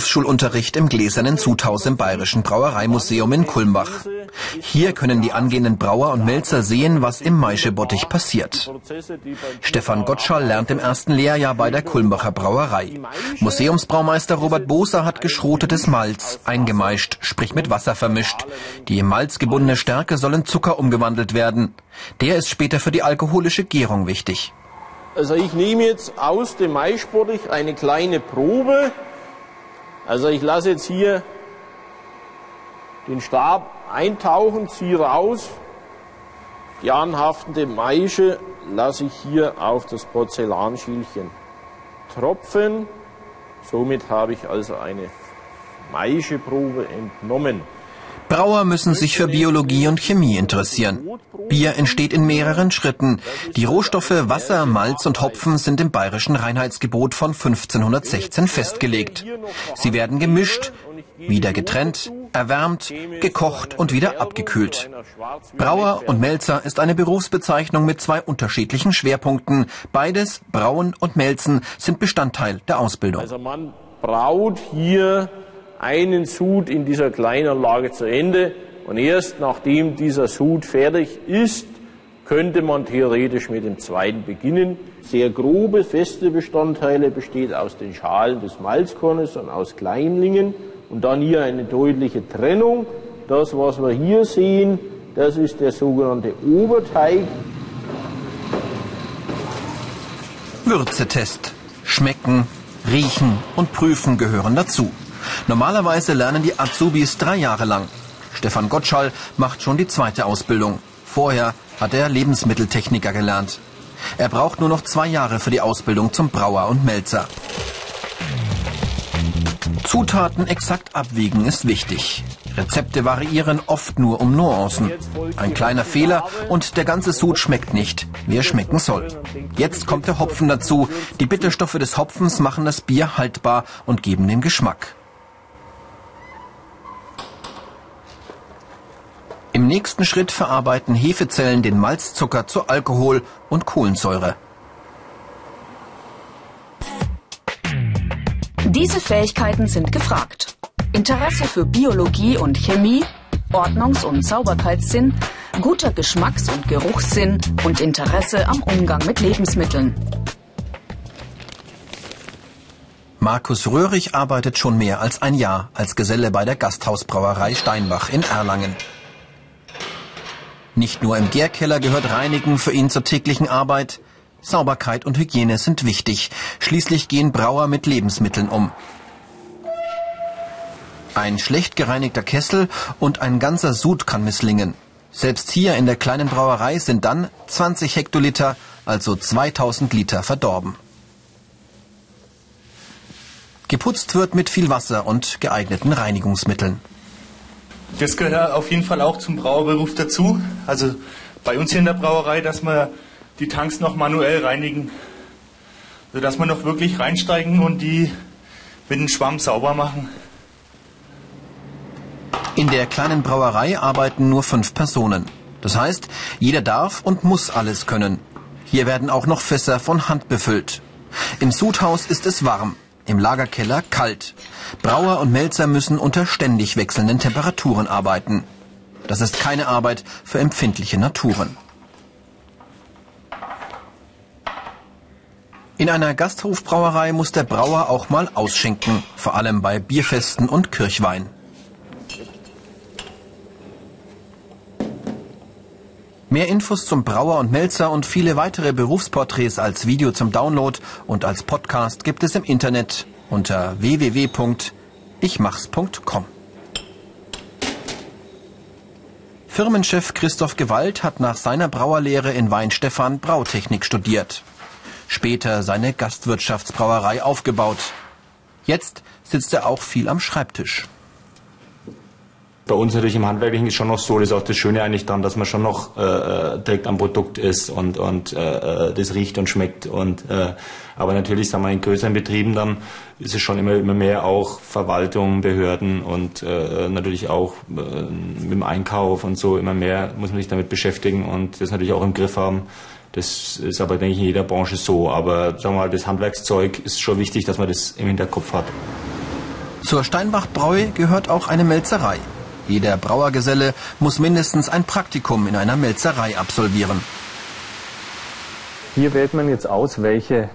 Berufsschulunterricht im gläsernen Zuthaus im Bayerischen Brauereimuseum in Kulmbach. Hier können die angehenden Brauer und Melzer sehen, was im Maischebottich passiert. Stefan Gottschall lernt im ersten Lehrjahr bei der Kulmbacher Brauerei. Museumsbraumeister Robert Boser hat geschrotetes Malz eingemeischt, sprich mit Wasser vermischt. Die im Malz gebundene Stärke soll in Zucker umgewandelt werden. Der ist später für die alkoholische Gärung wichtig. Also ich nehme jetzt aus dem Maischbottich eine kleine Probe. Also ich lasse jetzt hier den Stab eintauchen, ziehe raus. Die anhaftende Maische lasse ich hier auf das Porzellanschielchen tropfen. Somit habe ich also eine Maischeprobe entnommen. Brauer müssen sich für Biologie und Chemie interessieren. Bier entsteht in mehreren Schritten. Die Rohstoffe Wasser, Malz und Hopfen sind im bayerischen Reinheitsgebot von 1516 festgelegt. Sie werden gemischt, wieder getrennt, erwärmt, gekocht und wieder abgekühlt. Brauer und Melzer ist eine Berufsbezeichnung mit zwei unterschiedlichen Schwerpunkten. Beides, Brauen und Melzen, sind Bestandteil der Ausbildung. Also man braut hier einen Sud in dieser Kleinanlage zu Ende und erst nachdem dieser Sud fertig ist, könnte man theoretisch mit dem zweiten beginnen. Sehr grobe, feste Bestandteile besteht aus den Schalen des Malzkornes und aus Kleinlingen und dann hier eine deutliche Trennung. Das, was wir hier sehen, das ist der sogenannte Oberteig. Würzetest. Schmecken, riechen und prüfen gehören dazu. Normalerweise lernen die Azubis drei Jahre lang. Stefan Gottschall macht schon die zweite Ausbildung. Vorher hat er Lebensmitteltechniker gelernt. Er braucht nur noch zwei Jahre für die Ausbildung zum Brauer und Melzer. Zutaten exakt abwiegen ist wichtig. Rezepte variieren oft nur um Nuancen. Ein kleiner Fehler und der ganze Sud schmeckt nicht, wie er schmecken soll. Jetzt kommt der Hopfen dazu. Die Bitterstoffe des Hopfens machen das Bier haltbar und geben den Geschmack. Im nächsten Schritt verarbeiten Hefezellen den Malzzucker zu Alkohol und Kohlensäure. Diese Fähigkeiten sind gefragt. Interesse für Biologie und Chemie, Ordnungs- und Sauberkeitssinn, guter Geschmacks- und Geruchssinn und Interesse am Umgang mit Lebensmitteln. Markus Röhrig arbeitet schon mehr als ein Jahr als Geselle bei der Gasthausbrauerei Steinbach in Erlangen. Nicht nur im Gärkeller gehört Reinigen für ihn zur täglichen Arbeit. Sauberkeit und Hygiene sind wichtig. Schließlich gehen Brauer mit Lebensmitteln um. Ein schlecht gereinigter Kessel und ein ganzer Sud kann misslingen. Selbst hier in der kleinen Brauerei sind dann 20 Hektoliter, also 2000 Liter verdorben. Geputzt wird mit viel Wasser und geeigneten Reinigungsmitteln. Das gehört auf jeden Fall auch zum Brauerberuf dazu. Also bei uns hier in der Brauerei, dass wir die Tanks noch manuell reinigen. Also dass wir noch wirklich reinsteigen und die mit dem Schwamm sauber machen. In der kleinen Brauerei arbeiten nur fünf Personen. Das heißt, jeder darf und muss alles können. Hier werden auch noch Fässer von Hand befüllt. Im Sudhaus ist es warm, im Lagerkeller kalt. Brauer und Melzer müssen unter ständig wechselnden Temperaturen arbeiten. Das ist keine Arbeit für empfindliche Naturen. In einer Gasthofbrauerei muss der Brauer auch mal ausschenken, vor allem bei Bierfesten und Kirchwein. Mehr Infos zum Brauer und Melzer und viele weitere Berufsporträts als Video zum Download und als Podcast gibt es im Internet unter www.ichmachs.com. Firmenchef Christoph Gewalt hat nach seiner Brauerlehre in Weinstefan Brautechnik studiert. Später seine Gastwirtschaftsbrauerei aufgebaut. Jetzt sitzt er auch viel am Schreibtisch bei uns natürlich im Handwerklichen ist schon noch so, das ist auch das Schöne eigentlich dann, dass man schon noch äh, äh, direkt am Produkt ist und, und äh, äh, das riecht und schmeckt. Und, äh, aber natürlich, sagen wir, in größeren Betrieben dann ist es schon immer, immer mehr auch Verwaltung, Behörden und äh, natürlich auch äh, mit dem Einkauf und so immer mehr muss man sich damit beschäftigen und das natürlich auch im Griff haben. Das ist aber, denke ich, in jeder Branche so. Aber sagen wir mal, das Handwerkszeug ist schon wichtig, dass man das im Hinterkopf hat. Zur Steinbach-Bräu gehört auch eine Melzerei. Jeder Brauergeselle muss mindestens ein Praktikum in einer Melzerei absolvieren. Hier wählt man jetzt aus, welche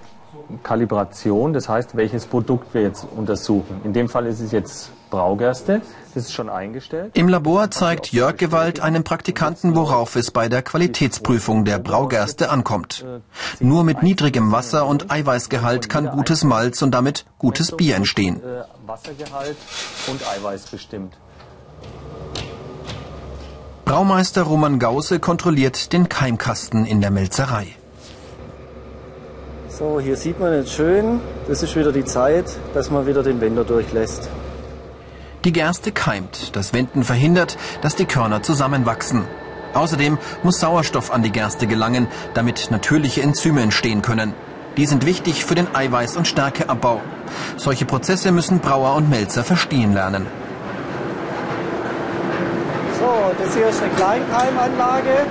Kalibration, das heißt, welches Produkt wir jetzt untersuchen. In dem Fall ist es jetzt Braugerste. Das ist schon eingestellt. Im Labor zeigt Jörg Gewalt einem Praktikanten, worauf es bei der Qualitätsprüfung der Braugerste ankommt. Nur mit niedrigem Wasser- und Eiweißgehalt kann gutes Malz und damit gutes Bier entstehen. Wassergehalt und Eiweiß bestimmt. Braumeister Roman Gause kontrolliert den Keimkasten in der Melzerei. So, hier sieht man jetzt schön, das ist wieder die Zeit, dass man wieder den Wender durchlässt. Die Gerste keimt. Das Wenden verhindert, dass die Körner zusammenwachsen. Außerdem muss Sauerstoff an die Gerste gelangen, damit natürliche Enzyme entstehen können. Die sind wichtig für den Eiweiß- und Stärkeabbau. Solche Prozesse müssen Brauer und Melzer verstehen lernen. So, das hier ist eine Kleinkeimanlage.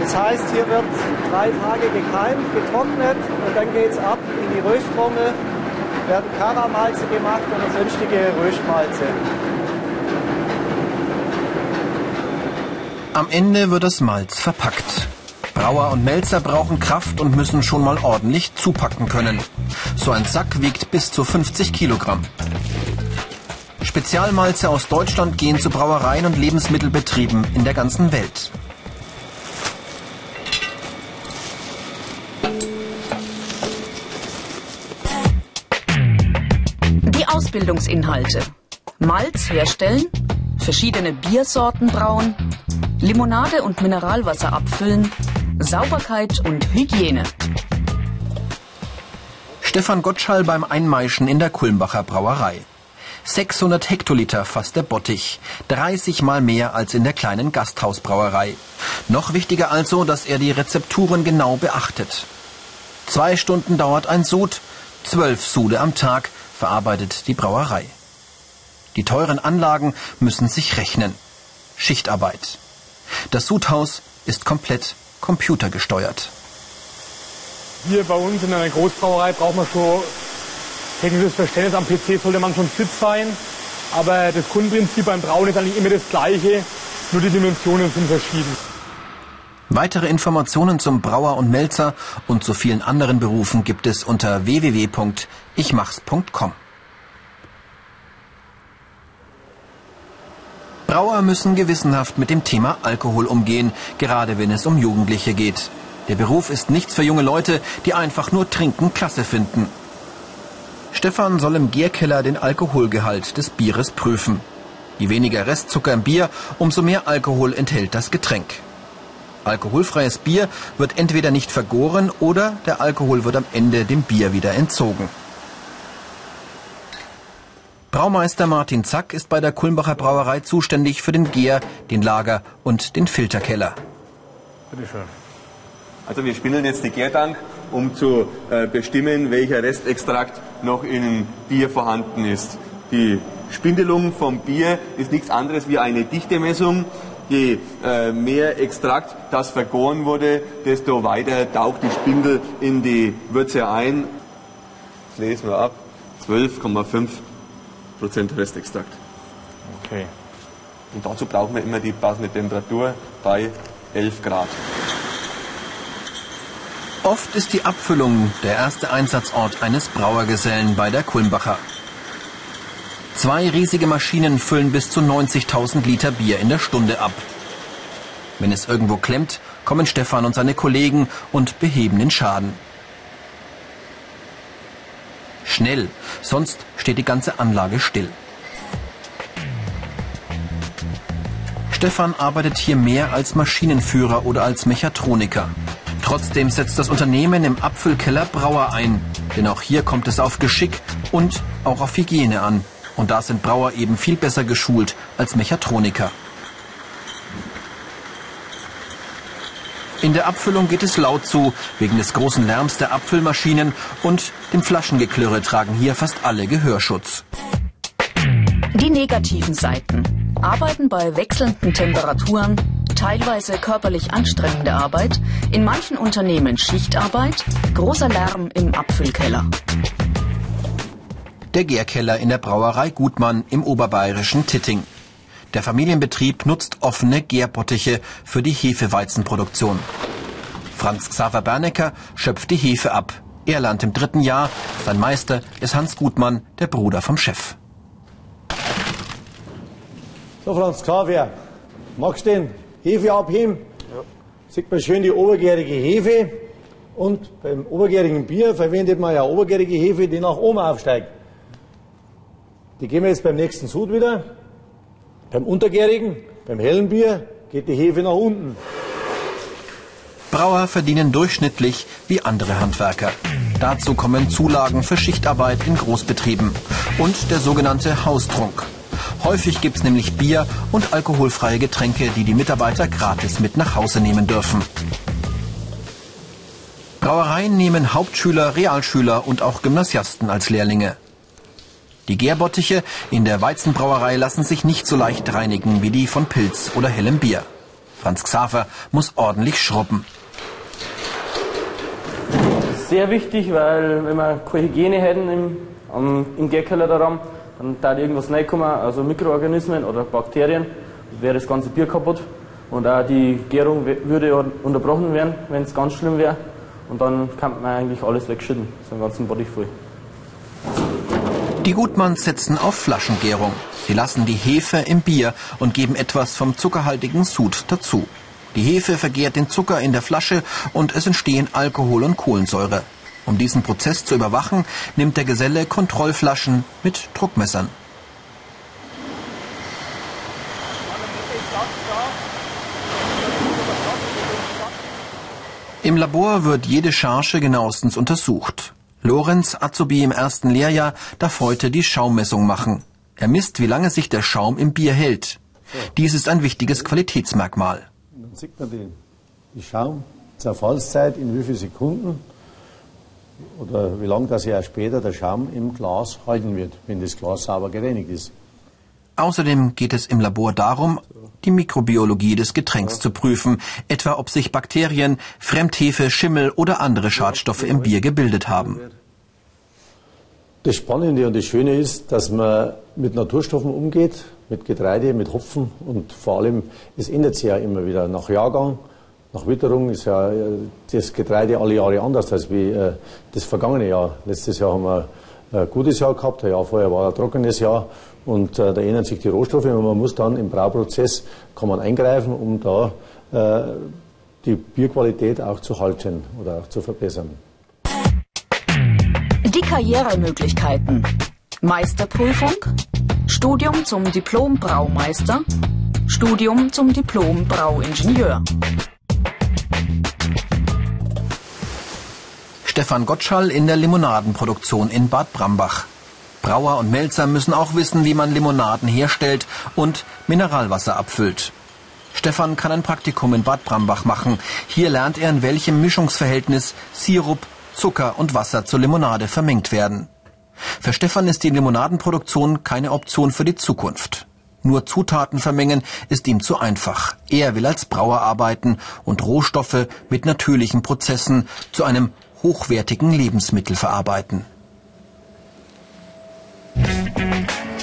Das heißt, hier wird drei Tage gekeimt, getrocknet und dann geht es ab in die Rösttrommel, werden Karamalze gemacht oder sonstige Röstmalze. Am Ende wird das Malz verpackt. Brauer und Melzer brauchen Kraft und müssen schon mal ordentlich zupacken können. So ein Sack wiegt bis zu 50 Kilogramm. Spezialmalze aus Deutschland gehen zu Brauereien und Lebensmittelbetrieben in der ganzen Welt. Die Ausbildungsinhalte. Malz herstellen, verschiedene Biersorten brauen, Limonade und Mineralwasser abfüllen, Sauberkeit und Hygiene. Stefan Gottschall beim Einmeischen in der Kulmbacher Brauerei. 600 Hektoliter fasst der Bottich, 30 mal mehr als in der kleinen Gasthausbrauerei. Noch wichtiger also, dass er die Rezepturen genau beachtet. Zwei Stunden dauert ein Sud, zwölf Sude am Tag verarbeitet die Brauerei. Die teuren Anlagen müssen sich rechnen. Schichtarbeit. Das Sudhaus ist komplett computergesteuert. Hier bei uns in einer Großbrauerei braucht man schon technisches Verständnis. Am PC sollte man schon fit sein. Aber das Grundprinzip beim Brauen ist eigentlich immer das gleiche, nur die Dimensionen sind verschieden. Weitere Informationen zum Brauer und Melzer und zu vielen anderen Berufen gibt es unter www.ichmachs.com. Brauer müssen gewissenhaft mit dem Thema Alkohol umgehen, gerade wenn es um Jugendliche geht. Der Beruf ist nichts für junge Leute, die einfach nur trinken klasse finden. Stefan soll im Gärkeller den Alkoholgehalt des Bieres prüfen. Je weniger Restzucker im Bier, umso mehr Alkohol enthält das Getränk. Alkoholfreies Bier wird entweder nicht vergoren oder der Alkohol wird am Ende dem Bier wieder entzogen. Braumeister Martin Zack ist bei der Kulmbacher Brauerei zuständig für den Gär, den Lager und den Filterkeller. Bitte schön. Also wir spindeln jetzt die Gärtank, um zu äh, bestimmen, welcher Restextrakt noch in Bier vorhanden ist. Die Spindelung vom Bier ist nichts anderes wie eine Dichtemessung. Je äh, mehr Extrakt, das vergoren wurde, desto weiter taucht die Spindel in die Würze ein. Das lesen wir ab. 12,5 Prozent Restextrakt. Okay. Und dazu brauchen wir immer die passende Temperatur bei 11 Grad. Oft ist die Abfüllung der erste Einsatzort eines Brauergesellen bei der Kulmbacher. Zwei riesige Maschinen füllen bis zu 90.000 Liter Bier in der Stunde ab. Wenn es irgendwo klemmt, kommen Stefan und seine Kollegen und beheben den Schaden. Schnell, sonst steht die ganze Anlage still. Stefan arbeitet hier mehr als Maschinenführer oder als Mechatroniker. Trotzdem setzt das Unternehmen im Abfüllkeller Brauer ein, denn auch hier kommt es auf Geschick und auch auf Hygiene an. Und da sind Brauer eben viel besser geschult als Mechatroniker. In der Abfüllung geht es laut zu, wegen des großen Lärms der Abfüllmaschinen und dem Flaschengeklirre tragen hier fast alle Gehörschutz. Die negativen Seiten. Arbeiten bei wechselnden Temperaturen, teilweise körperlich anstrengende Arbeit, in manchen Unternehmen Schichtarbeit, großer Lärm im Abfüllkeller. Der Gärkeller in der Brauerei Gutmann im oberbayerischen Titting. Der Familienbetrieb nutzt offene Gärbottiche für die Hefeweizenproduktion. Franz Xaver Bernecker schöpft die Hefe ab. Er lernt im dritten Jahr. Sein Meister ist Hans Gutmann, der Bruder vom Chef. So, Franz Xaver, magst du den Hefe abheben? Ja. Sieht man schön die obergärige Hefe. Und beim obergärigen Bier verwendet man ja obergärige Hefe, die nach oben aufsteigt. Die gehen wir jetzt beim nächsten Sud wieder. Beim untergärigen, beim hellen Bier geht die Hefe nach unten. Brauer verdienen durchschnittlich wie andere Handwerker. Dazu kommen Zulagen für Schichtarbeit in Großbetrieben und der sogenannte Haustrunk. Häufig gibt's nämlich Bier und alkoholfreie Getränke, die die Mitarbeiter gratis mit nach Hause nehmen dürfen. Brauereien nehmen Hauptschüler, Realschüler und auch Gymnasiasten als Lehrlinge. Die Gärbottiche in der Weizenbrauerei lassen sich nicht so leicht reinigen wie die von Pilz oder hellem Bier. Franz Xaver muss ordentlich schrubben. Sehr wichtig, weil wenn wir keine Hygiene hätten im, im Gärkeller daran, dann da irgendwas reinkommen, also Mikroorganismen oder Bakterien, wäre das ganze Bier kaputt. Und auch die Gärung würde unterbrochen werden, wenn es ganz schlimm wäre. Und dann kann man eigentlich alles wegschütten, so einen ganzen Body voll. Die Gutmanns setzen auf Flaschengärung. Sie lassen die Hefe im Bier und geben etwas vom zuckerhaltigen Sud dazu. Die Hefe vergärt den Zucker in der Flasche und es entstehen Alkohol und Kohlensäure. Um diesen Prozess zu überwachen, nimmt der Geselle Kontrollflaschen mit Druckmessern. Im Labor wird jede Charge genauestens untersucht. Lorenz, Azubi im ersten Lehrjahr, darf heute die Schaummessung machen. Er misst, wie lange sich der Schaum im Bier hält. Dies ist ein wichtiges Qualitätsmerkmal. Dann sieht man die, die Schaumzerfallszeit in wie vielen Sekunden oder wie lange das ja später der Schaum im Glas halten wird, wenn das Glas sauber gereinigt ist. Außerdem geht es im Labor darum, die Mikrobiologie des Getränks zu prüfen, etwa ob sich Bakterien, Fremdhefe, Schimmel oder andere Schadstoffe im Bier gebildet haben. Das Spannende und das Schöne ist, dass man mit Naturstoffen umgeht, mit Getreide, mit Hopfen und vor allem, es ändert sich ja immer wieder. Nach Jahrgang, nach Witterung ist ja äh, das Getreide alle Jahre anders als wie äh, das vergangene Jahr. Letztes Jahr haben wir ein gutes Jahr gehabt, ein Jahr vorher war ein trockenes Jahr und äh, da ändern sich die Rohstoffe und man muss dann im Brauprozess kann man eingreifen, um da äh, die Bierqualität auch zu halten oder auch zu verbessern. Die Karrieremöglichkeiten. Meisterprüfung, Studium zum Diplom-Braumeister, Studium zum Diplom-Brauingenieur. Stefan Gottschall in der Limonadenproduktion in Bad Brambach. Brauer und Melzer müssen auch wissen, wie man Limonaden herstellt und Mineralwasser abfüllt. Stefan kann ein Praktikum in Bad Brambach machen. Hier lernt er, in welchem Mischungsverhältnis Sirup, Zucker und Wasser zur Limonade vermengt werden. Für Stefan ist die Limonadenproduktion keine Option für die Zukunft. Nur Zutaten vermengen ist ihm zu einfach. Er will als Brauer arbeiten und Rohstoffe mit natürlichen Prozessen zu einem hochwertigen Lebensmittel verarbeiten. Musik